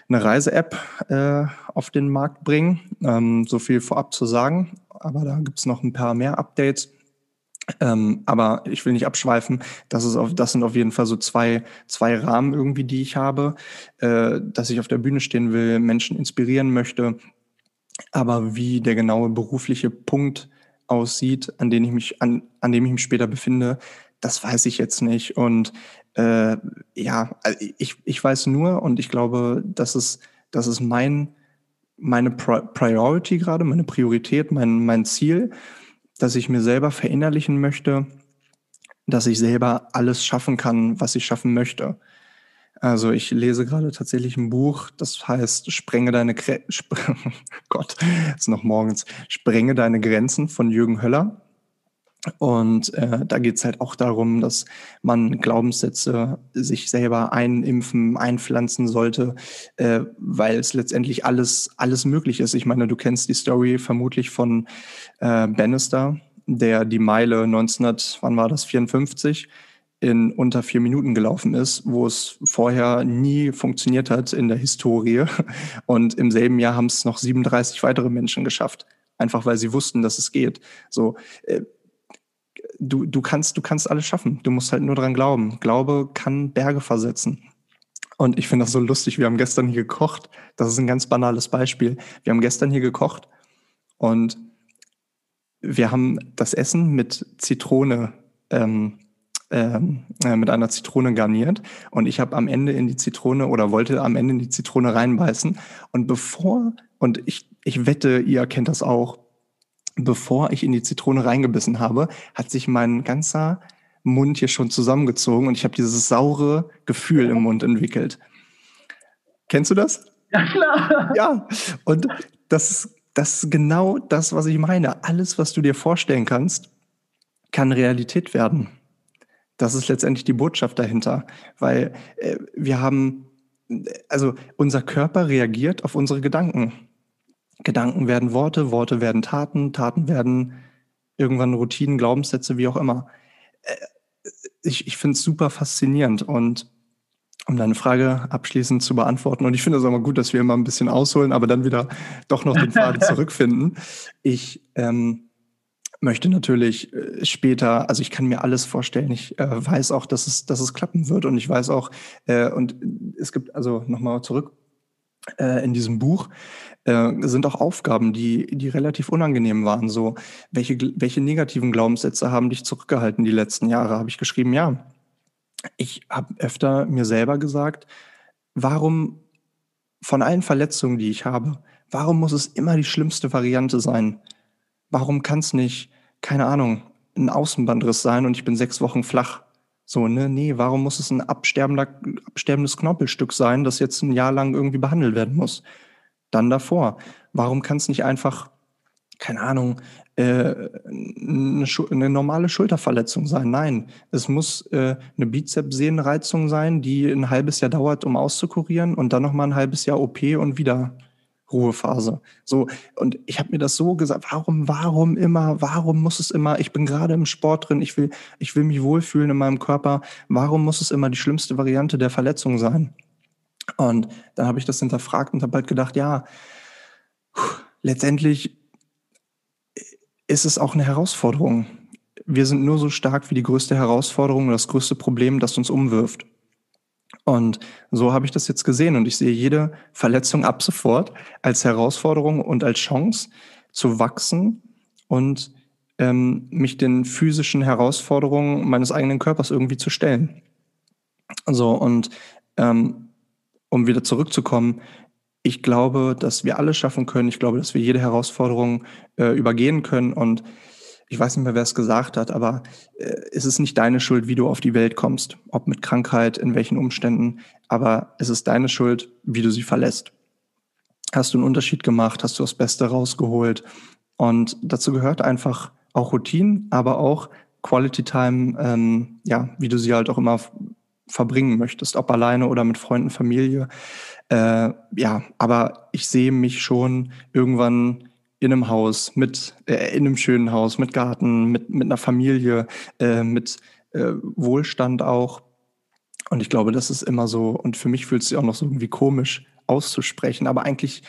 eine Reise-App äh, auf den Markt bringen. Ähm, so viel vorab zu sagen, aber da gibt's noch ein paar mehr Updates. Ähm, aber ich will nicht abschweifen. Das, ist auf, das sind auf jeden Fall so zwei, zwei Rahmen irgendwie, die ich habe, äh, dass ich auf der Bühne stehen will, Menschen inspirieren möchte. Aber wie der genaue berufliche Punkt aussieht, an dem ich mich, an, an dem ich mich später befinde, das weiß ich jetzt nicht. Und äh, ja, ich, ich weiß nur und ich glaube, das ist, das ist mein, meine Priority gerade, meine Priorität, mein, mein Ziel dass ich mir selber verinnerlichen möchte, dass ich selber alles schaffen kann, was ich schaffen möchte. Also ich lese gerade tatsächlich ein Buch, das heißt Sprenge deine Gre Sp Gott, ist noch morgens. Sprenge deine Grenzen von Jürgen Höller. Und äh, da geht es halt auch darum, dass man Glaubenssätze sich selber einimpfen, einpflanzen sollte, äh, weil es letztendlich alles, alles möglich ist. Ich meine, du kennst die Story vermutlich von äh, Bannister, der die Meile 1900, wann war das, 54, in unter vier Minuten gelaufen ist, wo es vorher nie funktioniert hat in der Historie. Und im selben Jahr haben es noch 37 weitere Menschen geschafft einfach weil sie wussten, dass es geht. So, äh, du, du kannst, du kannst alles schaffen. Du musst halt nur dran glauben. Glaube kann Berge versetzen. Und ich finde das so lustig. Wir haben gestern hier gekocht. Das ist ein ganz banales Beispiel. Wir haben gestern hier gekocht und wir haben das Essen mit Zitrone, ähm, ähm, äh, mit einer Zitrone garniert. Und ich habe am Ende in die Zitrone oder wollte am Ende in die Zitrone reinbeißen. Und bevor, und ich, ich wette, ihr kennt das auch, bevor ich in die Zitrone reingebissen habe, hat sich mein ganzer Mund hier schon zusammengezogen und ich habe dieses saure Gefühl im Mund entwickelt. Kennst du das? Ja, klar. Ja, und das ist, das ist genau das, was ich meine. Alles, was du dir vorstellen kannst, kann Realität werden. Das ist letztendlich die Botschaft dahinter, weil äh, wir haben, also unser Körper reagiert auf unsere Gedanken. Gedanken werden Worte, Worte werden Taten, Taten werden irgendwann Routinen, Glaubenssätze, wie auch immer. Äh, ich ich finde es super faszinierend und um deine Frage abschließend zu beantworten, und ich finde es auch mal gut, dass wir immer ein bisschen ausholen, aber dann wieder doch noch den Faden zurückfinden. Ich ähm, möchte natürlich äh, später, also ich kann mir alles vorstellen. Ich äh, weiß auch, dass es, dass es klappen wird und ich weiß auch, äh, und es gibt also nochmal zurück in diesem Buch äh, sind auch Aufgaben, die, die relativ unangenehm waren. So, welche, welche negativen Glaubenssätze haben dich zurückgehalten die letzten Jahre? Habe ich geschrieben, ja. Ich habe öfter mir selber gesagt, warum von allen Verletzungen, die ich habe, warum muss es immer die schlimmste Variante sein? Warum kann es nicht, keine Ahnung, ein Außenbandriss sein und ich bin sechs Wochen flach? So, ne, nee, warum muss es ein absterbender, absterbendes Knorpelstück sein, das jetzt ein Jahr lang irgendwie behandelt werden muss? Dann davor. Warum kann es nicht einfach, keine Ahnung, äh, eine, eine, normale Schulterverletzung sein? Nein, es muss äh, eine Bizepssehnenreizung sein, die ein halbes Jahr dauert, um auszukurieren und dann nochmal ein halbes Jahr OP und wieder Ruhephase. So, und ich habe mir das so gesagt, warum, warum immer, warum muss es immer, ich bin gerade im Sport drin, ich will, ich will mich wohlfühlen in meinem Körper, warum muss es immer die schlimmste Variante der Verletzung sein? Und dann habe ich das hinterfragt und habe halt gedacht, ja, letztendlich ist es auch eine Herausforderung. Wir sind nur so stark wie die größte Herausforderung das größte Problem, das uns umwirft. Und so habe ich das jetzt gesehen und ich sehe jede Verletzung ab sofort als Herausforderung und als Chance zu wachsen und ähm, mich den physischen Herausforderungen meines eigenen Körpers irgendwie zu stellen. So, und ähm, um wieder zurückzukommen, ich glaube, dass wir alles schaffen können. Ich glaube, dass wir jede Herausforderung äh, übergehen können und ich weiß nicht mehr, wer es gesagt hat, aber äh, es ist nicht deine Schuld, wie du auf die Welt kommst, ob mit Krankheit, in welchen Umständen, aber es ist deine Schuld, wie du sie verlässt. Hast du einen Unterschied gemacht, hast du das Beste rausgeholt und dazu gehört einfach auch Routine, aber auch Quality Time, ähm, ja, wie du sie halt auch immer verbringen möchtest, ob alleine oder mit Freunden, Familie. Äh, ja, aber ich sehe mich schon irgendwann in einem Haus, mit, äh, in einem schönen Haus, mit Garten, mit, mit einer Familie, äh, mit äh, Wohlstand auch. Und ich glaube, das ist immer so, und für mich fühlt es sich auch noch so irgendwie komisch auszusprechen, aber eigentlich,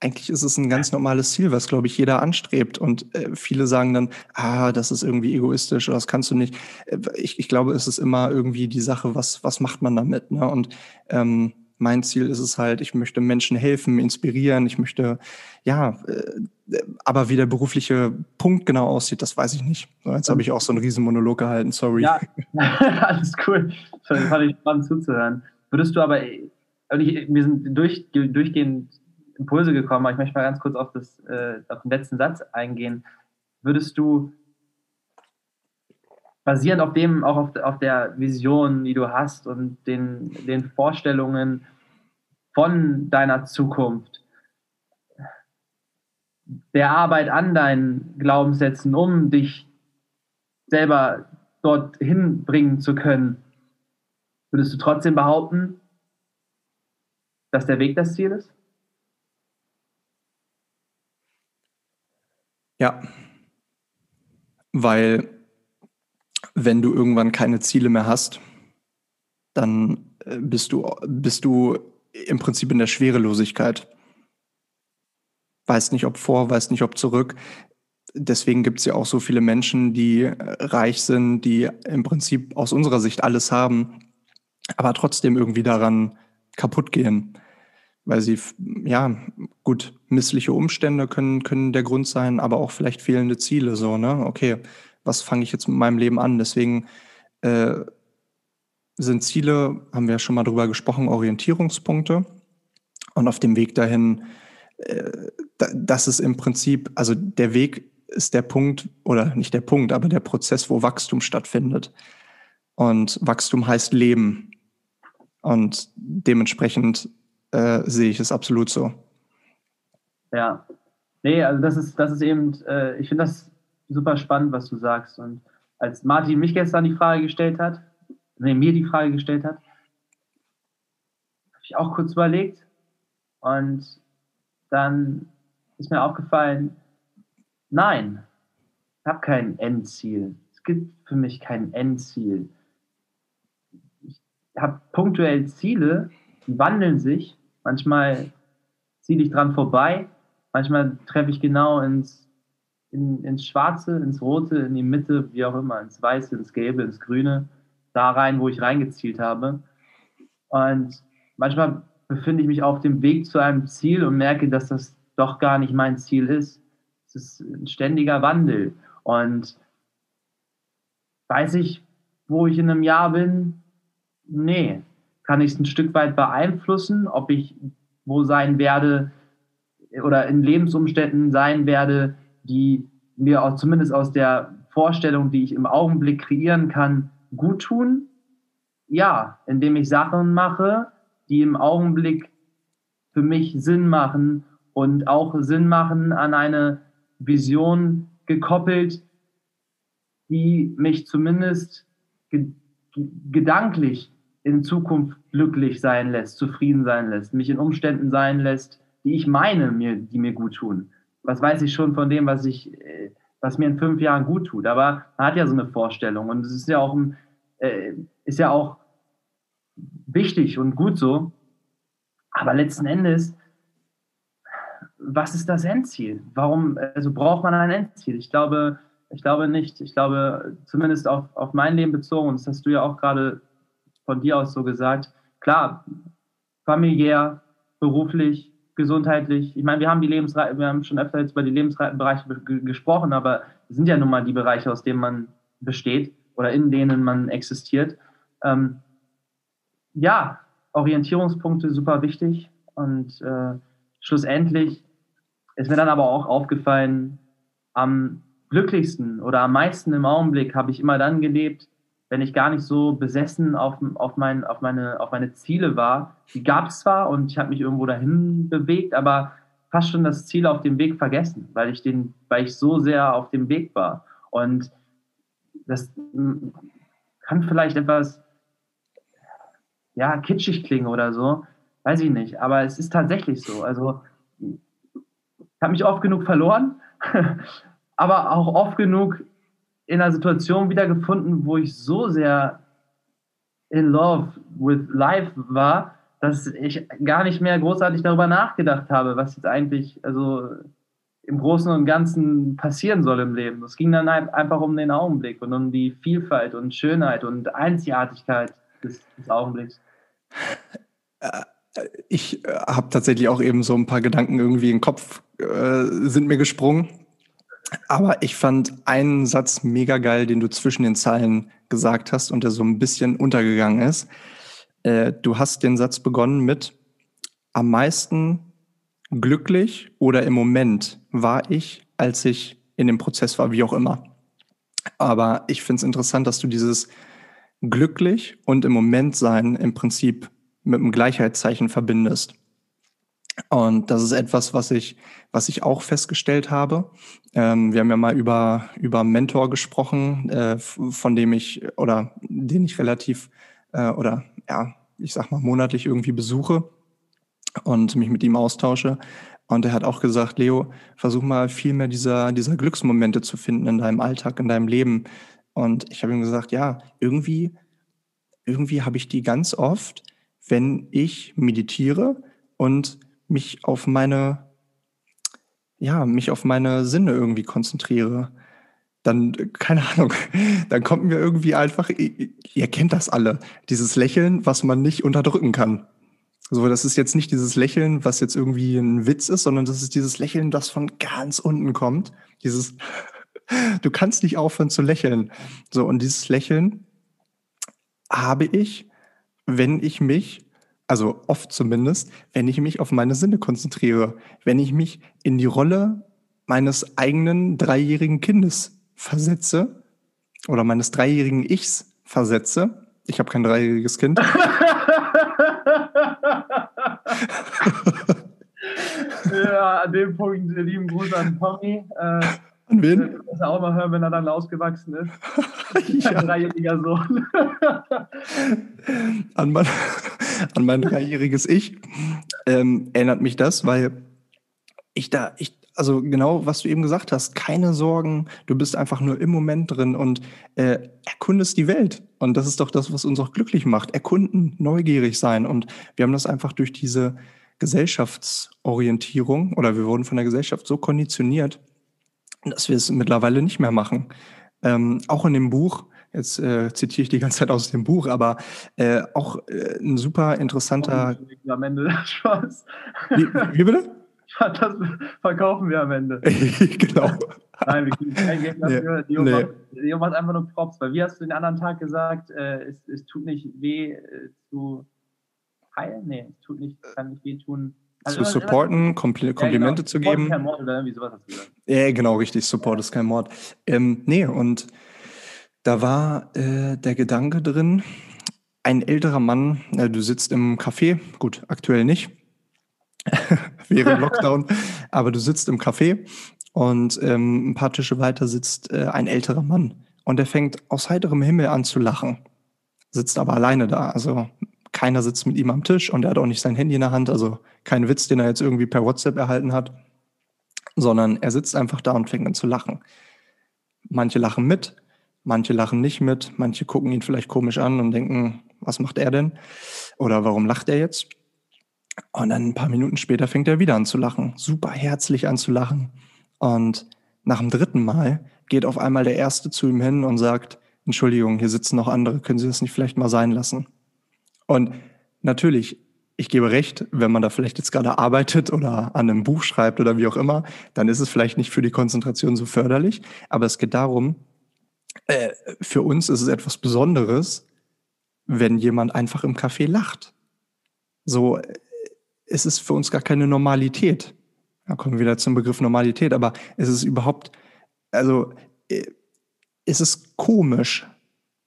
eigentlich ist es ein ganz normales Ziel, was, glaube ich, jeder anstrebt. Und äh, viele sagen dann, ah, das ist irgendwie egoistisch oder das kannst du nicht. Äh, ich, ich glaube, es ist immer irgendwie die Sache, was, was macht man damit? Ne? Und ähm, mein Ziel ist es halt, ich möchte Menschen helfen, inspirieren, ich möchte, ja, äh, aber wie der berufliche Punkt genau aussieht, das weiß ich nicht. Jetzt habe ich auch so einen riesen Monolog gehalten, sorry. Ja, alles cool. Fand ich spannend zuzuhören. Würdest du aber, wir sind durch, durchgehend Impulse gekommen, aber ich möchte mal ganz kurz auf, das, äh, auf den letzten Satz eingehen. Würdest du basierend auf dem, auch auf, auf der Vision, die du hast und den, den Vorstellungen von deiner Zukunft, der Arbeit an deinen Glaubenssätzen, um dich selber dorthin bringen zu können, würdest du trotzdem behaupten, dass der Weg das Ziel ist? Ja, weil wenn du irgendwann keine Ziele mehr hast, dann äh, bist du, bist du im Prinzip in der Schwerelosigkeit. Weiß nicht, ob vor, weiß nicht, ob zurück. Deswegen gibt es ja auch so viele Menschen, die äh, reich sind, die im Prinzip aus unserer Sicht alles haben, aber trotzdem irgendwie daran kaputt gehen. Weil sie, ja, gut, missliche Umstände können, können der Grund sein, aber auch vielleicht fehlende Ziele, so, ne? Okay, was fange ich jetzt mit meinem Leben an? Deswegen äh, sind Ziele, haben wir ja schon mal drüber gesprochen, Orientierungspunkte. Und auf dem Weg dahin, das ist im Prinzip, also der Weg ist der Punkt, oder nicht der Punkt, aber der Prozess, wo Wachstum stattfindet. Und Wachstum heißt Leben. Und dementsprechend äh, sehe ich es absolut so. Ja. Nee, also das ist, das ist eben, äh, ich finde das super spannend, was du sagst. Und als Martin mich gestern die Frage gestellt hat, nee, mir die Frage gestellt hat, habe ich auch kurz überlegt. Und dann ist mir aufgefallen, nein, ich habe kein Endziel. Es gibt für mich kein Endziel. Ich habe punktuell Ziele, die wandeln sich. Manchmal ziele ich dran vorbei, manchmal treffe ich genau ins, in, ins Schwarze, ins Rote, in die Mitte, wie auch immer, ins Weiße, ins Gelbe, ins Grüne, da rein, wo ich reingezielt habe. Und manchmal befinde ich mich auf dem Weg zu einem Ziel und merke, dass das doch gar nicht mein Ziel ist. Es ist ein ständiger Wandel. Und weiß ich, wo ich in einem Jahr bin? Nee. Kann ich es ein Stück weit beeinflussen, ob ich wo sein werde oder in Lebensumständen sein werde, die mir auch zumindest aus der Vorstellung, die ich im Augenblick kreieren kann, gut tun? Ja, indem ich Sachen mache, die im Augenblick für mich Sinn machen und auch Sinn machen an eine Vision gekoppelt, die mich zumindest ge gedanklich in Zukunft glücklich sein lässt, zufrieden sein lässt, mich in Umständen sein lässt, die ich meine, mir, die mir gut tun. Was weiß ich schon von dem, was ich, äh, was mir in fünf Jahren gut tut. Aber man hat ja so eine Vorstellung und es ist ja auch, äh, ist ja auch wichtig und gut so. Aber letzten Endes, was ist das Endziel? Warum, also braucht man ein Endziel? Ich glaube, ich glaube nicht. Ich glaube, zumindest auf, auf mein Leben bezogen, und das hast du ja auch gerade von dir aus so gesagt, klar, familiär, beruflich, gesundheitlich. Ich meine, wir haben die Lebensreiten, wir haben schon öfter jetzt über die Lebensreitenbereiche gesprochen, aber es sind ja nun mal die Bereiche, aus denen man besteht oder in denen man existiert. Ähm, ja, Orientierungspunkte super wichtig und äh, schlussendlich ist mir dann aber auch aufgefallen, am glücklichsten oder am meisten im Augenblick habe ich immer dann gelebt, wenn ich gar nicht so besessen auf, auf, mein, auf, meine, auf meine Ziele war. Die gab es zwar und ich habe mich irgendwo dahin bewegt, aber fast schon das Ziel auf dem Weg vergessen, weil ich, den, weil ich so sehr auf dem Weg war. Und das hm, kann vielleicht etwas ja, kitschig klingen oder so, weiß ich nicht, aber es ist tatsächlich so. Also ich habe mich oft genug verloren, aber auch oft genug in einer Situation wiedergefunden, wo ich so sehr in love with life war, dass ich gar nicht mehr großartig darüber nachgedacht habe, was jetzt eigentlich also im Großen und Ganzen passieren soll im Leben. Es ging dann einfach um den Augenblick und um die Vielfalt und Schönheit und Einzigartigkeit des, des Augenblicks. Äh, ich äh, habe tatsächlich auch eben so ein paar Gedanken irgendwie im Kopf äh, sind mir gesprungen. Aber ich fand einen Satz mega geil, den du zwischen den Zeilen gesagt hast und der so ein bisschen untergegangen ist. Äh, du hast den Satz begonnen mit am meisten glücklich oder im Moment war ich, als ich in dem Prozess war, wie auch immer. Aber ich finde es interessant, dass du dieses glücklich und im Moment sein im Prinzip mit einem Gleichheitszeichen verbindest. Und das ist etwas, was ich, was ich auch festgestellt habe. Ähm, wir haben ja mal über, über Mentor gesprochen, äh, von dem ich oder den ich relativ äh, oder ja, ich sag mal monatlich irgendwie besuche und mich mit ihm austausche. Und er hat auch gesagt, Leo, versuch mal viel mehr dieser, dieser Glücksmomente zu finden in deinem Alltag, in deinem Leben. Und ich habe ihm gesagt, ja, irgendwie, irgendwie habe ich die ganz oft, wenn ich meditiere und mich auf meine, ja, mich auf meine Sinne irgendwie konzentriere, dann, keine Ahnung, dann kommt mir irgendwie einfach, ihr kennt das alle, dieses Lächeln, was man nicht unterdrücken kann. So, das ist jetzt nicht dieses Lächeln, was jetzt irgendwie ein Witz ist, sondern das ist dieses Lächeln, das von ganz unten kommt. Dieses, du kannst nicht aufhören zu lächeln. So, und dieses Lächeln habe ich, wenn ich mich also oft zumindest, wenn ich mich auf meine Sinne konzentriere, wenn ich mich in die Rolle meines eigenen dreijährigen Kindes versetze oder meines dreijährigen Ichs versetze. Ich habe kein dreijähriges Kind. ja, an dem Punkt lieben Gruß an Tommy. Äh, an wen? Das er auch mal hören, wenn er dann ausgewachsen ist. ja. Ein dreijähriger Sohn. an, mein, an mein dreijähriges Ich ähm, erinnert mich das, weil ich da, ich, also genau, was du eben gesagt hast, keine Sorgen, du bist einfach nur im Moment drin und äh, erkundest die Welt. Und das ist doch das, was uns auch glücklich macht. Erkunden, neugierig sein. Und wir haben das einfach durch diese Gesellschaftsorientierung oder wir wurden von der Gesellschaft so konditioniert, dass wir es mittlerweile nicht mehr machen. Ähm, auch in dem Buch, jetzt äh, zitiere ich die ganze Zeit aus dem Buch, aber äh, auch äh, ein super interessanter. Am Ende Spaß. Wie, wie bitte? Das verkaufen wir am Ende. genau. Nein, wir kriegen kein Geld dafür. Nee, Dio, nee. macht, macht einfach nur Props. Weil wie hast du den anderen Tag gesagt, äh, es, es, tut nicht weh äh, zu heilen? Nee, es tut nicht, kann nicht weh tun. Also zu supporten, Kompl Komplimente ja, genau. zu geben. Kein Mord oder irgendwie sowas hast du gesagt. Ja, genau, richtig. Support ist kein Mord. Ähm, nee, und da war äh, der Gedanke drin, ein älterer Mann, äh, du sitzt im Café, gut, aktuell nicht, während Lockdown, aber du sitzt im Café und ähm, ein paar Tische weiter sitzt äh, ein älterer Mann und der fängt aus heiterem Himmel an zu lachen, sitzt aber alleine da, also keiner sitzt mit ihm am Tisch und er hat auch nicht sein Handy in der Hand, also kein Witz, den er jetzt irgendwie per WhatsApp erhalten hat, sondern er sitzt einfach da und fängt an zu lachen. Manche lachen mit, manche lachen nicht mit, manche gucken ihn vielleicht komisch an und denken, was macht er denn? Oder warum lacht er jetzt? Und dann ein paar Minuten später fängt er wieder an zu lachen, super herzlich an zu lachen. Und nach dem dritten Mal geht auf einmal der Erste zu ihm hin und sagt, Entschuldigung, hier sitzen noch andere, können Sie das nicht vielleicht mal sein lassen? Und natürlich, ich gebe recht, wenn man da vielleicht jetzt gerade arbeitet oder an einem Buch schreibt oder wie auch immer, dann ist es vielleicht nicht für die Konzentration so förderlich. Aber es geht darum, äh, für uns ist es etwas Besonderes, wenn jemand einfach im Café lacht. So, äh, es ist für uns gar keine Normalität. Da kommen wir wieder zum Begriff Normalität, aber es ist überhaupt, also, äh, es ist komisch,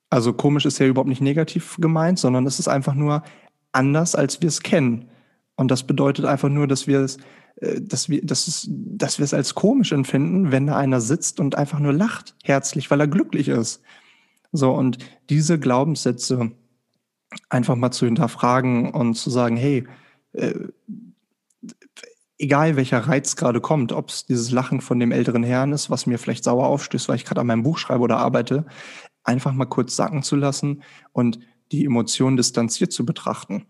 also komisch ist ja überhaupt nicht negativ gemeint, sondern es ist einfach nur anders, als wir es kennen. Und das bedeutet einfach nur, dass wir es, äh, dass wir, dass es, dass wir es als komisch empfinden, wenn da einer sitzt und einfach nur lacht, herzlich, weil er glücklich ist. So, und diese Glaubenssätze einfach mal zu hinterfragen und zu sagen, hey, äh, egal welcher Reiz gerade kommt, ob es dieses Lachen von dem älteren Herrn ist, was mir vielleicht sauer aufstößt, weil ich gerade an meinem Buch schreibe oder arbeite, einfach mal kurz sacken zu lassen und die Emotionen distanziert zu betrachten.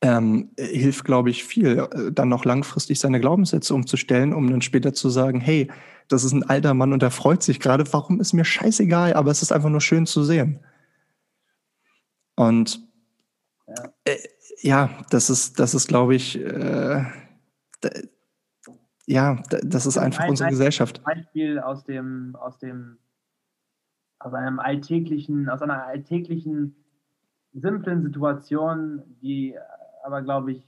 Ähm, hilft, glaube ich, viel, äh, dann noch langfristig seine Glaubenssätze umzustellen, um dann später zu sagen, hey, das ist ein alter Mann und der freut sich gerade, warum ist mir scheißegal, aber es ist einfach nur schön zu sehen. Und ja, äh, ja das ist, das ist, glaube ich, äh, ja, das ist einfach ein, unsere Gesellschaft. Ein Beispiel aus dem, aus dem aus einem alltäglichen, aus einer alltäglichen, simplen Situation, die aber, glaube ich,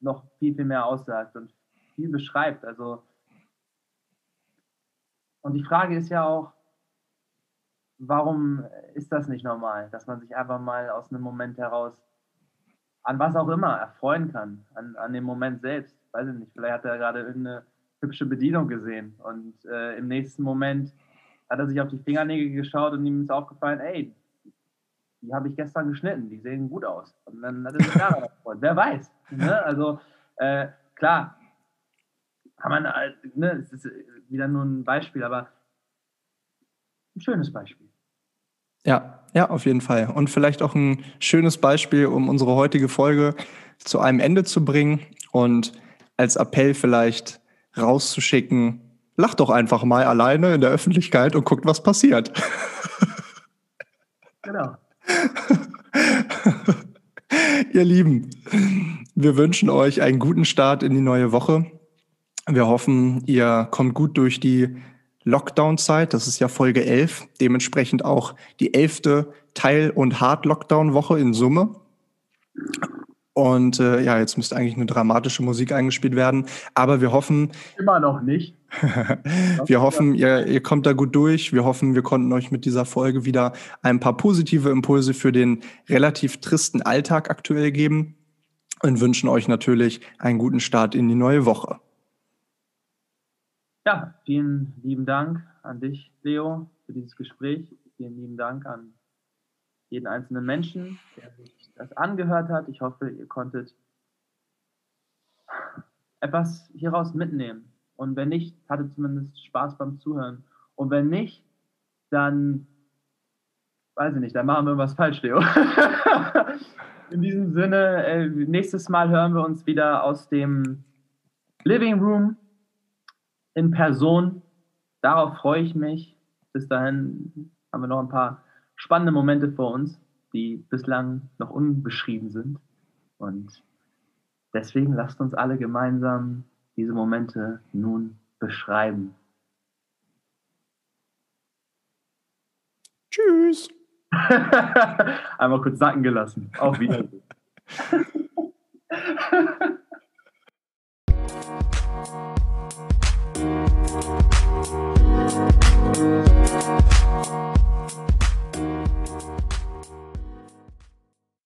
noch viel, viel mehr aussagt und viel beschreibt. Also, und die Frage ist ja auch, warum ist das nicht normal, dass man sich einfach mal aus einem Moment heraus an was auch immer erfreuen kann, an, an dem Moment selbst. Weiß ich nicht, vielleicht hat er gerade irgendeine hübsche Bedienung gesehen und äh, im nächsten Moment hat er sich auf die Fingernägel geschaut und ihm ist aufgefallen, ey, die habe ich gestern geschnitten, die sehen gut aus. Und dann hat er sich daran gefreut. Wer weiß. Ne? Also äh, klar, kann man, äh, ne, es ist wieder nur ein Beispiel, aber ein schönes Beispiel. Ja, ja, auf jeden Fall. Und vielleicht auch ein schönes Beispiel, um unsere heutige Folge zu einem Ende zu bringen und als Appell vielleicht rauszuschicken, Lacht doch einfach mal alleine in der Öffentlichkeit und guckt, was passiert. Genau. Ihr Lieben, wir wünschen euch einen guten Start in die neue Woche. Wir hoffen, ihr kommt gut durch die Lockdown-Zeit. Das ist ja Folge 11. Dementsprechend auch die elfte Teil- und Hard-Lockdown-Woche in Summe. Und äh, ja, jetzt müsste eigentlich eine dramatische Musik eingespielt werden. Aber wir hoffen. Immer noch nicht. Wir hoffen, ihr, ihr kommt da gut durch. Wir hoffen, wir konnten euch mit dieser Folge wieder ein paar positive Impulse für den relativ tristen Alltag aktuell geben und wünschen euch natürlich einen guten Start in die neue Woche. Ja, vielen lieben Dank an dich, Leo, für dieses Gespräch. Vielen lieben Dank an jeden einzelnen Menschen, der sich das angehört hat. Ich hoffe, ihr konntet etwas hieraus mitnehmen. Und wenn nicht, hatte zumindest Spaß beim Zuhören. Und wenn nicht, dann weiß ich nicht, dann machen wir was falsch, Leo. In diesem Sinne, äh, nächstes Mal hören wir uns wieder aus dem Living Room in Person. Darauf freue ich mich. Bis dahin haben wir noch ein paar spannende Momente vor uns, die bislang noch unbeschrieben sind. Und deswegen lasst uns alle gemeinsam diese Momente nun beschreiben. Tschüss. Einmal kurz sacken gelassen. Auf Wiedersehen. Thank you.